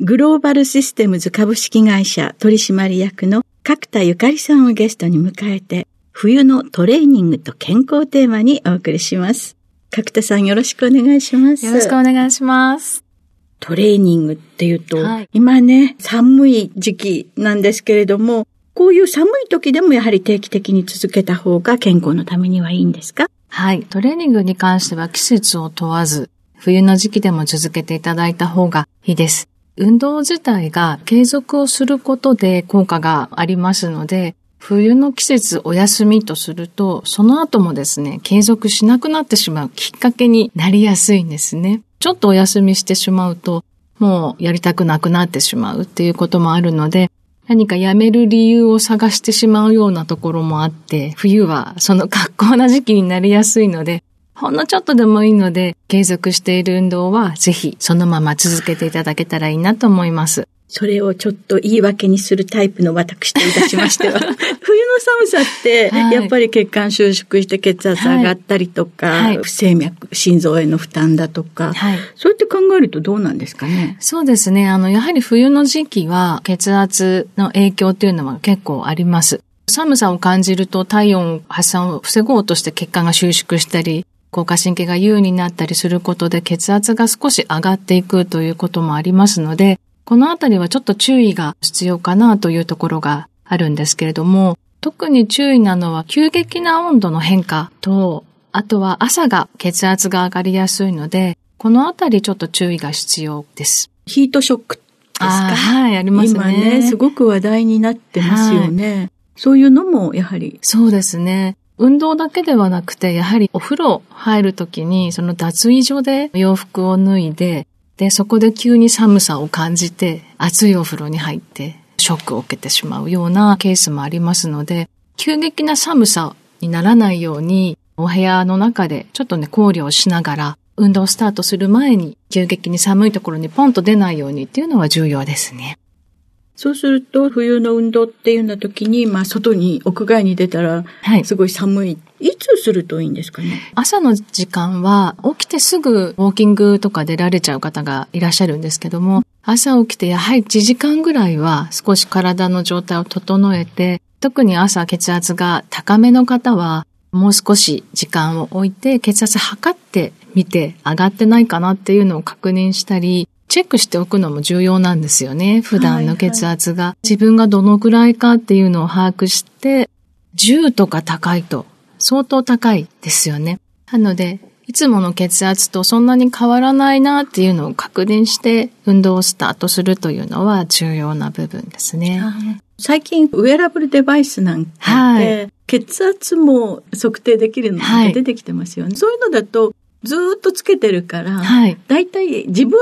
グローバルシステムズ株式会社取締役の角田ゆかりさんをゲストに迎えて冬のトレーニングと健康テーマにお送りします。角田さんよろしくお願いします。よろしくお願いします。トレーニングっていうと、はい、今ね、寒い時期なんですけれども、こういう寒い時でもやはり定期的に続けた方が健康のためにはいいんですか？はい。トレーニングに関しては季節を問わず、冬の時期でも続けていただいた方がいいです。運動自体が継続をすることで効果がありますので、冬の季節お休みとすると、その後もですね、継続しなくなってしまうきっかけになりやすいんですね。ちょっとお休みしてしまうと、もうやりたくなくなってしまうっていうこともあるので、何かやめる理由を探してしまうようなところもあって、冬はその格好な時期になりやすいので、ほんのちょっとでもいいので、継続している運動はぜひそのまま続けていただけたらいいなと思います。それをちょっと言い訳にするタイプの私といたしましては、冬の寒さって、やっぱり血管収縮して血圧上がったりとか、はい、不整脈、心臓への負担だとか、はい、そうやって考えるとどうなんですかね？そうですね。あの、やはり冬の時期は血圧の影響っていうのは結構あります。寒さを感じると体温発散を防ごうとして血管が収縮したり、交感神経が優になったりすることで血圧が少し上がっていくということもありますので、このあたりはちょっと注意が必要かなというところがあるんですけれども、特に注意なのは急激な温度の変化と、あとは朝が血圧が上がりやすいので、このあたりちょっと注意が必要です。ヒートショックですか？はい、ありますね。今ね、すごく話題になってますよね。はい、そういうのもやはり。そうですね。運動だけではなくて、やはりお風呂入るときに、その脱衣所で洋服を脱いで、で、そこで急に寒さを感じて、熱いお風呂に入って、ショックを受けてしまうようなケースもありますので、急激な寒さにならないように、お部屋の中でちょっとね、考慮をしながら、運動スタートする前に、急激に寒いところにポンと出ないようにっていうのは重要ですね。そうすると、冬の運動っていうような時に、まあ、外に、屋外に出たら、すごい寒い。はい、いつするといいんですかね？朝の時間は、起きてすぐウォーキングとか出られちゃう方がいらっしゃるんですけども、朝起きてやはり1時間ぐらいは少し体の状態を整えて、特に朝血圧が高めの方は、もう少し時間を置いて血圧測ってみて上がってないかなっていうのを確認したり、チェックしておくのも重要なんですよね。普段の血圧が。はいはい、自分がどのくらいかっていうのを把握して、10とか高いと相当高いですよね。なので、いつもの血圧とそんなに変わらないなっていうのを確認して運動をスタートするというのは重要な部分ですね。最近ウェアラブルデバイスなんかで、はい、血圧も測定できるのが出てきてますよね。はい、そういうのだとずっとつけてるから、はい、だいたい自分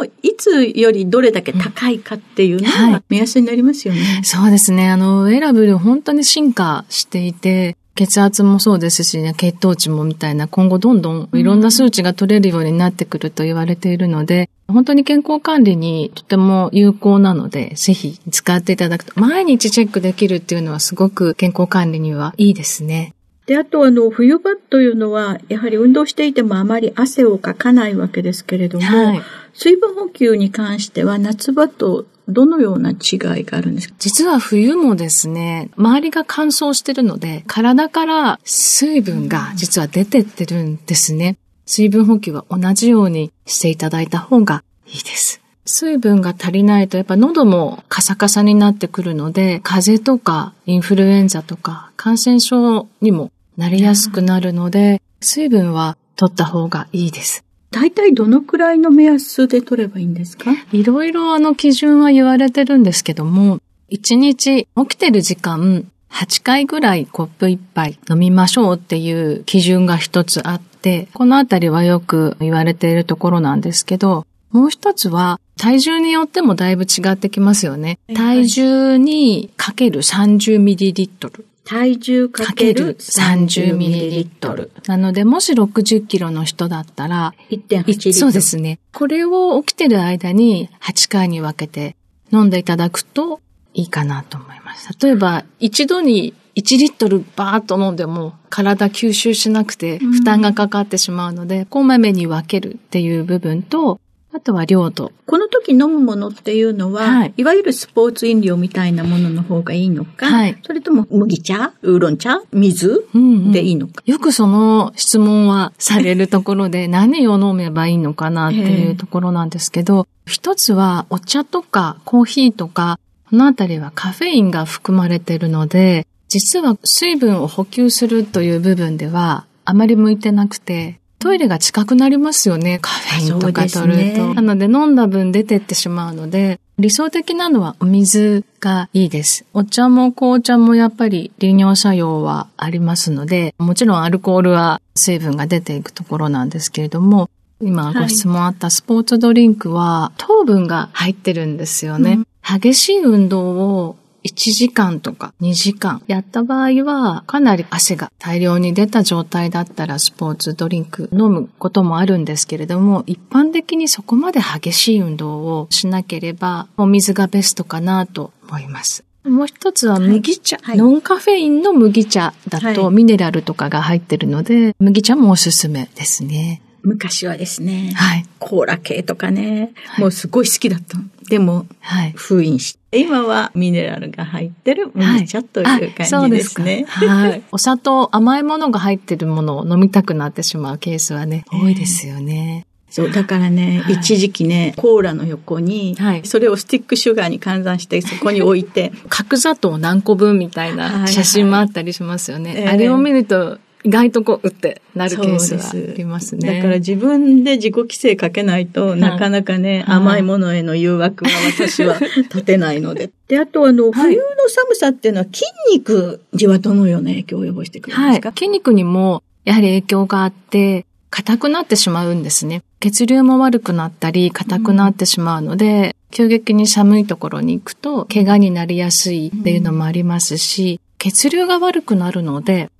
のいつよりどれだけ高いかっていうのが目安になりますよね。はい、そうですね。あの、ウェラブル本当に進化していて、血圧もそうですし、ね、血糖値もみたいな今後どんどんいろんな数値が取れるようになってくると言われているので、本当に健康管理にとても有効なので、ぜひ使っていただくと、毎日チェックできるっていうのはすごく健康管理にはいいですね。で、あとあの、冬場というのは、やはり運動していてもあまり汗をかかないわけですけれども、はい、水分補給に関しては夏場とどのような違いがあるんですか？実は冬もですね、周りが乾燥してるので、体から水分が実は出てってるんですね。水分補給は同じようにしていただいた方がいいです。水分が足りないとやっぱ喉もカサカサになってくるので、風邪とかインフルエンザとか感染症にもなりやすくなるので、水分は取った方がいいです。大体どのくらいの目安で取ればいいんですか？いろいろあの基準は言われてるんですけども、1日起きてる時間8回ぐらいコップ1杯飲みましょうっていう基準が一つあって、このあたりはよく言われているところなんですけど、もう一つは体重によってもだいぶ違ってきますよね。体重にかける 30ml。体重かける 30ml。なので、もし60キロの人だったら、1.8リットル。そうですね。これを起きてる間に8回に分けて飲んでいただくといいかなと思います。例えば、一度に1リットルバーっと飲んでも体吸収しなくて負担がかかってしまうので、こまめに分けるっていう部分と、あとは量と。この時飲むものっていうのは、はい、いわゆるスポーツ飲料みたいなものの方がいいのか、はい、それとも麦茶、ウーロン茶、水、うんうん、でいいのか？よくその質問はされるところで 何を飲めばいいのかなっていうところなんですけど、一つはお茶とかコーヒーとか、このあたりはカフェインが含まれているので、実は水分を補給するという部分ではあまり向いてなくて、トイレが近くなりますよね。カフェインとか取ると。ね、なので飲んだ分出てってしまうので、理想的なのはお水がいいです。お茶も紅茶もやっぱり利尿作用はありますので、もちろんアルコールは成分が出ていくところなんですけれども、今ご質問あったスポーツドリンクは糖分が入ってるんですよね。うん、激しい運動を1時間とか2時間。やった場合は、かなり汗が大量に出た状態だったらスポーツドリンク飲むこともあるんですけれども、一般的にそこまで激しい運動をしなければ、お水がベストかなと思います。もう一つは麦茶、はい、ノンカフェインの麦茶だとミネラルとかが入ってるので、麦茶もおすすめですね。昔はですね、はい、コーラ系とかね、はい、もうすごい好きだった。でも、はい、封印して、今はミネラルが入ってる麦茶という感じですね。はい。お砂糖、甘いものが入ってるものを飲みたくなってしまうケースはね、多いですよね。そう、だからね、はい、一時期ね、コーラの横に、はい、それをスティックシュガーに換算して、そこに置いて。角砂糖何個分みたいな写真もあったりしますよね。はいはい、あれを見ると、意外とこう、うってなるケースはありますね。だから自分で自己規制かけないと、なかなかね、甘いものへの誘惑は私は立てないので。で、あとあの、冬の寒さっていうのは筋肉じはどのような影響を及ぼしてくるんですか、はい、筋肉にもやはり影響があって、硬くなってしまうんですね。血流も悪くなったり、硬くなってしまうので、うん、急激に寒いところに行くと、怪我になりやすいっていうのもありますし、血流が悪くなるので、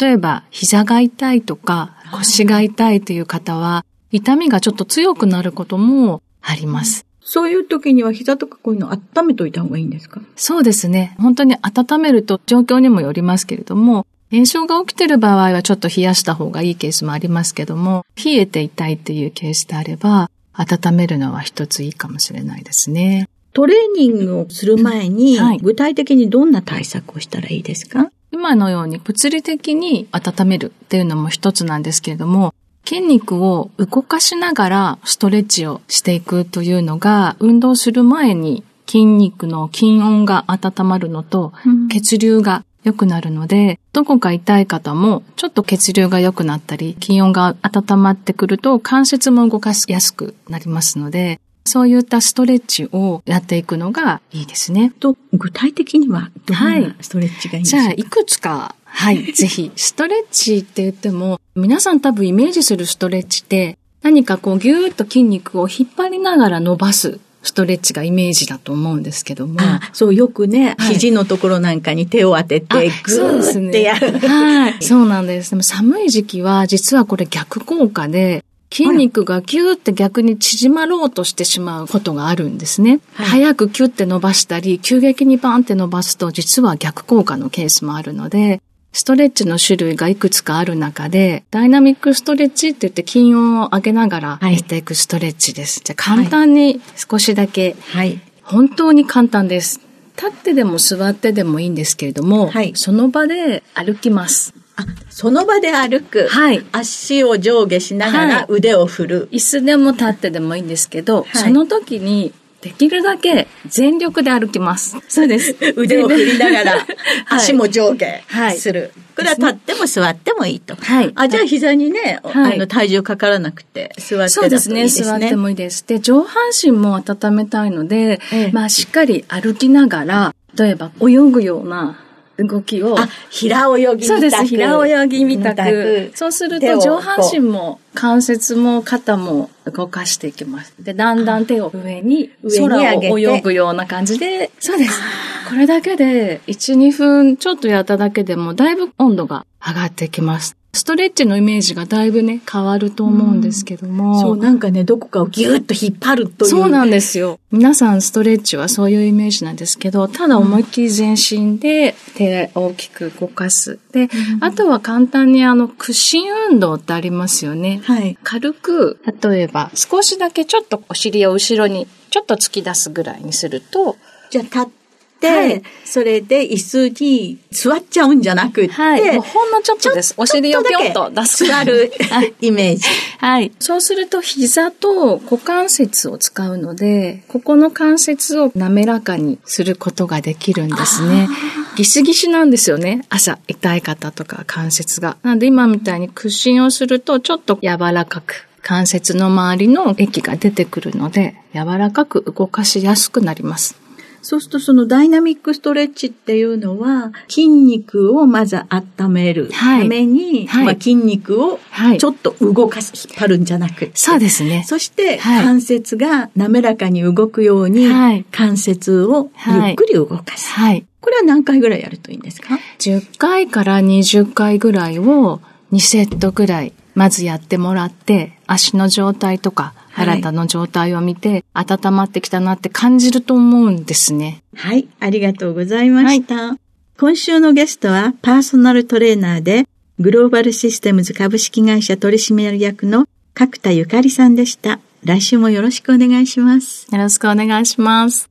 例えば膝が痛いとか腰が痛いという方は、痛みがちょっと強くなることもあります。そういう時には膝とかこういうの温めといた方がいいんですか？そうですね。本当に温めると状況にもよりますけれども、炎症が起きてる場合はちょっと冷やした方がいいケースもありますけども、冷えて痛いっていうケースであれば、温めるのは一ついいかもしれないですね。トレーニングをする前に、具体的にどんな対策をしたらいいですか？今のように物理的に温めるっていうのも一つなんですけれども、筋肉を動かしながらストレッチをしていくというのが、運動する前に筋肉の筋温が温まるのと、血流が良くなるので、どこか痛い方も、ちょっと血流が良くなったり、筋温が温まってくると、関節も動かしやすくなりますので、そういったストレッチをやっていくのがいいですね。と、具体的にはどんなストレッチがいいんでしょうか、はい、じゃあ、いくつか、はい、ぜひ。ストレッチって言っても、皆さん多分イメージするストレッチって、何かこうギューッと筋肉を引っ張りながら伸ばすスストレッチがイメージだと思うんですけども。あそう、よくね、はい肘のところなんかに手を当てて、あグそうですーってやる。はい。そうなんです。でも寒い時期は実はこれ逆効果で、筋肉がギューって逆に縮まろうとしてしまうことがあるんですね。はい早くキュッて伸ばしたり、急激にバンって伸ばすと実は逆効果のケースもあるので、ストレッチの種類がいくつかある中で、ダイナミックストレッチって言って筋温を上げながらはいやっていくストレッチです。じゃあ簡単に少しだけ、はい。本当に簡単です。立ってでも座ってでもいいんですけれども、はいその場で歩きます。あ、その場で歩く。はい足を上下しながはいら腕を振る。椅子でも立ってでもいいんですけど、はいその時にできるだけ全力で歩きます。そうです。腕を振りながら、足も上下はいする。これは立っても座ってもいいと。はいあ、じゃあ膝にね、はいあの、体重かからなくて、座ってそうですね。だといいですね。座ってもいいです。で、上半身も温めたいので、ええまあ、しっかり歩きながら、例えば泳ぐような動きを、あ、平泳ぎみたくそうです。平泳ぎみたく。くそうすると上半身も関節も肩も動かしていきます。で、だんだん手を上に、上に泳ぐような感じで、そうです。これだけで1、2分ちょっとやっただけでもだいぶ温度が上がってきます。ストレッチのイメージがだいぶね、変わると思うんですけども。そう、なんかね、どこかをギュッと引っ張るという。そうなんですよ。皆さんストレッチはそういうイメージなんですけど、ただ思いっきり全身で手を大きく動かす。で、あとは簡単にあの屈伸運動ってありますよね。はい。軽く、例えば少しだけちょっとお尻を後ろにちょっと突き出すぐらいにすると、じゃあ立って、はいそれで椅子に座っちゃうんじゃなくって、はい。もうほんのちょっとです。お尻をぴょんと出す。座るはいイメージ。はい。そうすると膝と股関節を使うので、ここの関節を滑らかにすることができるんですね。ギシギシなんですよね。朝痛い方とか関節が。なので今みたいに屈伸をするとちょっと柔らかく関節の周りの液が出てくるので、柔らかく動かしやすくなります。そうするとそのダイナミックストレッチっていうのは筋肉をまず温めるはいために、はいまあ、筋肉をはいちょっと動かす、引っ張るんじゃなくて。そうですね。そしてはい関節が滑らかに動くようにはい関節をゆっくり動かす。はい。これは何回ぐらいやるといいんですか？10回から20回ぐらいを2セットぐらいまずやってもらって足の状態とかはい体の状態を見て温まってきたなって感じると思うんですね。はい、ありがとうございました。今週のゲストはパーソナルトレーナーでグローバルシステムズ株式会社取締役の角田ゆかりさんでした。来週もよろしくお願いします。よろしくお願いします。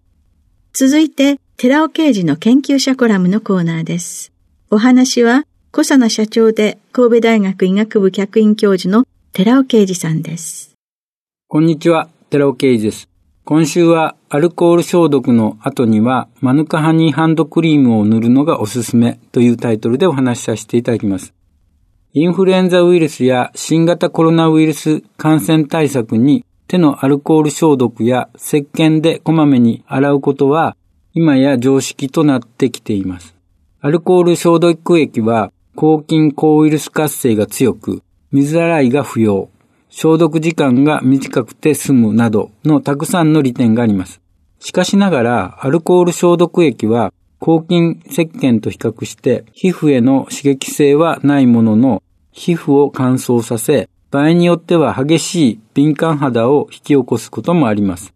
続いて、寺尾刑事の研究者コラムのコーナーです。お話は、小佐奈社長で神戸大学医学部客員教授の寺尾刑事さんです。こんにちは、寺尾啓二です。今週はアルコール消毒の後にはマヌカハニーハンドクリームを塗るのがおすすめというタイトルでお話しさせていただきます。インフルエンザウイルスや新型コロナウイルス感染対策に手のアルコール消毒や石鹸でこまめに洗うことは今や常識となってきています。アルコール消毒液は抗菌抗ウイルス活性が強く水洗いが不要。消毒時間が短くて済むなどのたくさんの利点があります。しかしながら、アルコール消毒液は抗菌石鹸と比較して皮膚への刺激性はないものの、皮膚を乾燥させ、場合によっては激しい敏感肌を引き起こすこともあります。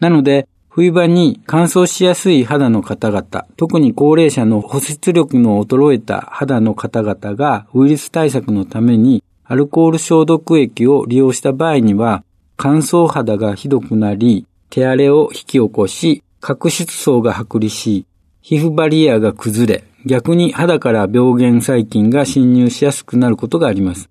なので、冬場に乾燥しやすい肌の方々、特に高齢者の保湿力の衰えた肌の方々がウイルス対策のためにアルコール消毒液を利用した場合には、乾燥肌がひどくなり、手荒れを引き起こし、角質層が剥離し、皮膚バリアが崩れ、逆に肌から病原細菌が侵入しやすくなることがあります。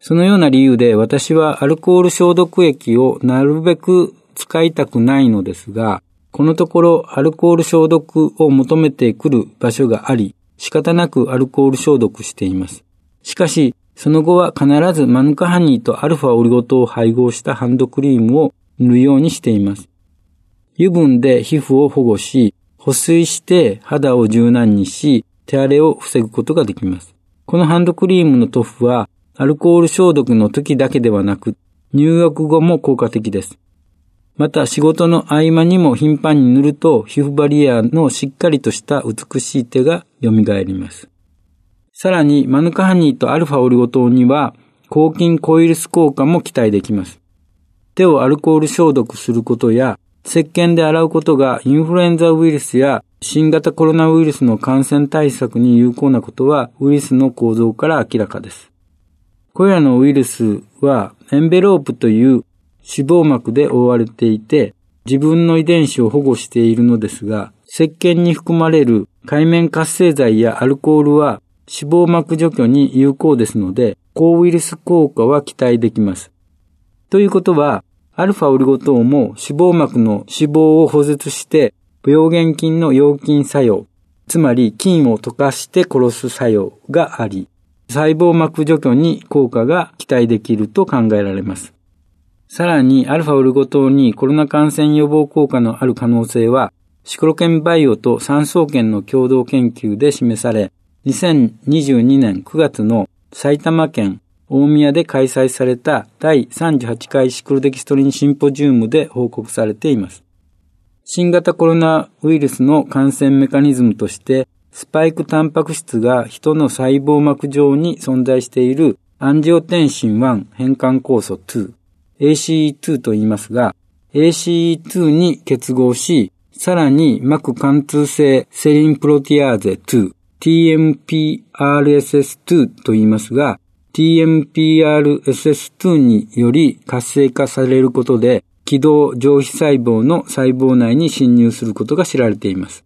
そのような理由で私はアルコール消毒液をなるべく使いたくないのですが、このところアルコール消毒を求めてくる場所があり、仕方なくアルコール消毒しています。しかし、その後は必ずマヌカハニーとアルファオリゴ糖を配合したハンドクリームを塗るようにしています。油分で皮膚を保護し、保水して肌を柔軟にし、手荒れを防ぐことができます。このハンドクリームの塗布は、アルコール消毒の時だけではなく、入浴後も効果的です。また仕事の合間にも頻繁に塗ると皮膚バリアのしっかりとした美しい手が蘇ります。さらにマヌカハニーとアルファオリゴ糖には抗菌コイルス効果も期待できます。手をアルコール消毒することや石鹸で洗うことがインフルエンザウイルスや新型コロナウイルスの感染対策に有効なことはウイルスの構造から明らかです。これらのウイルスはエンベロープという脂肪膜で覆われていて自分の遺伝子を保護しているのですが、石鹸に含まれる海面活性剤やアルコールは脂肪膜除去に有効ですので、抗ウイルス効果は期待できます。ということは、アルファオリゴ糖も脂肪膜の脂肪を保絶して病原菌の溶菌作用、つまり菌を溶かして殺す作用があり、細胞膜除去に効果が期待できると考えられます。さらに、アルファオリゴ糖にコロナ感染予防効果のある可能性は、シクロケンバイオと産総研の共同研究で示され、2022年9月の埼玉県大宮で開催された第38回シクロデキストリンシンポジウムで報告されています。新型コロナウイルスの感染メカニズムとして、スパイクタンパク質が人の細胞膜上に存在しているアンジオテンシン1変換酵素2、ACE2 と言いますが、ACE2 に結合し、さらに膜貫通性セリンプロティアーゼ2、TMPRSS2 と言いますが、TMPRSS2 により活性化されることで、軌道上皮細胞の細胞内に侵入することが知られています。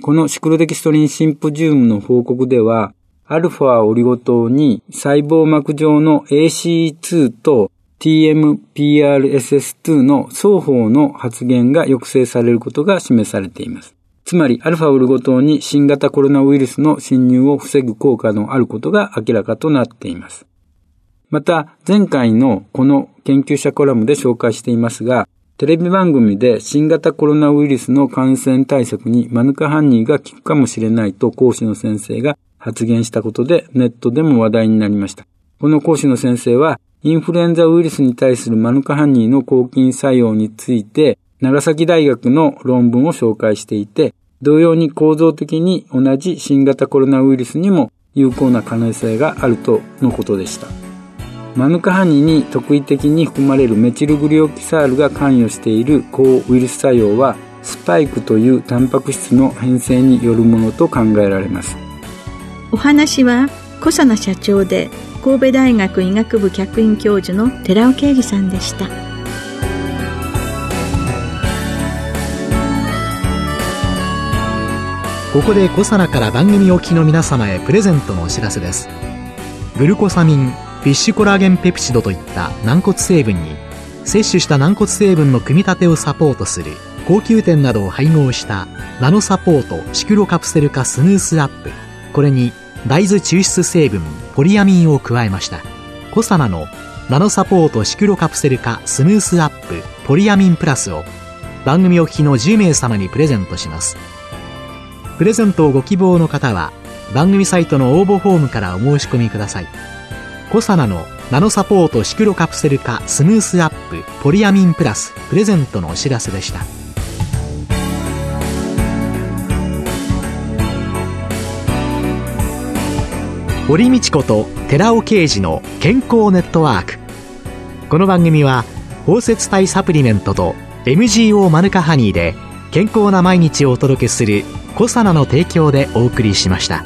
このシクロデキストリンシンポジウムの報告では、アルファオリゴ糖に細胞膜上の ACE2 と TMPRSS2 の双方の発現が抑制されることが示されています。つまり、アルファオルゴ糖に新型コロナウイルスの侵入を防ぐ効果のあることが明らかとなっています。また、前回のこの研究者コラムで紹介していますが、テレビ番組で新型コロナウイルスの感染対策にマヌカハニーが効くかもしれないと講師の先生が発言したことでネットでも話題になりました。この講師の先生は、インフルエンザウイルスに対するマヌカハニーの抗菌作用について、長崎大学の論文を紹介していて、同様に構造的に同じ新型コロナウイルスにも有効な可能性があるとのことでした。マヌカハニに特異的に含まれるメチルグリオキサールが関与している抗ウイルス作用はスパイクというタンパク質の変性によるものと考えられますお話は小佐奈社長で神戸大学医学部客員教授の寺尾啓二さんでした。ここでコサナから番組お聞きの皆様へプレゼントのお知らせです。グルコサミンフィッシュコラーゲンペプチドといった軟骨成分に摂取した軟骨成分の組み立てをサポートする高級店などを配合したナノサポートシクロカプセル化スムースアップ。これに大豆抽出成分ポリアミンを加えました。コサナのナノサポートシクロカプセル化スムースアップポリアミンプラスを番組お聞きの10名様にプレゼントします。プレゼントをご希望の方は番組サイトの応募フォームからお申し込みください。コサナのナノサポートシクロカプセル化スムースアップポリアミンプラスプレゼントのお知らせでした。堀道子と寺尾啓二の健康ネットワーク。この番組は包摂体サプリメントと MGO マヌカハニーで健康な毎日をお届けするコサナの提供でお送りしました。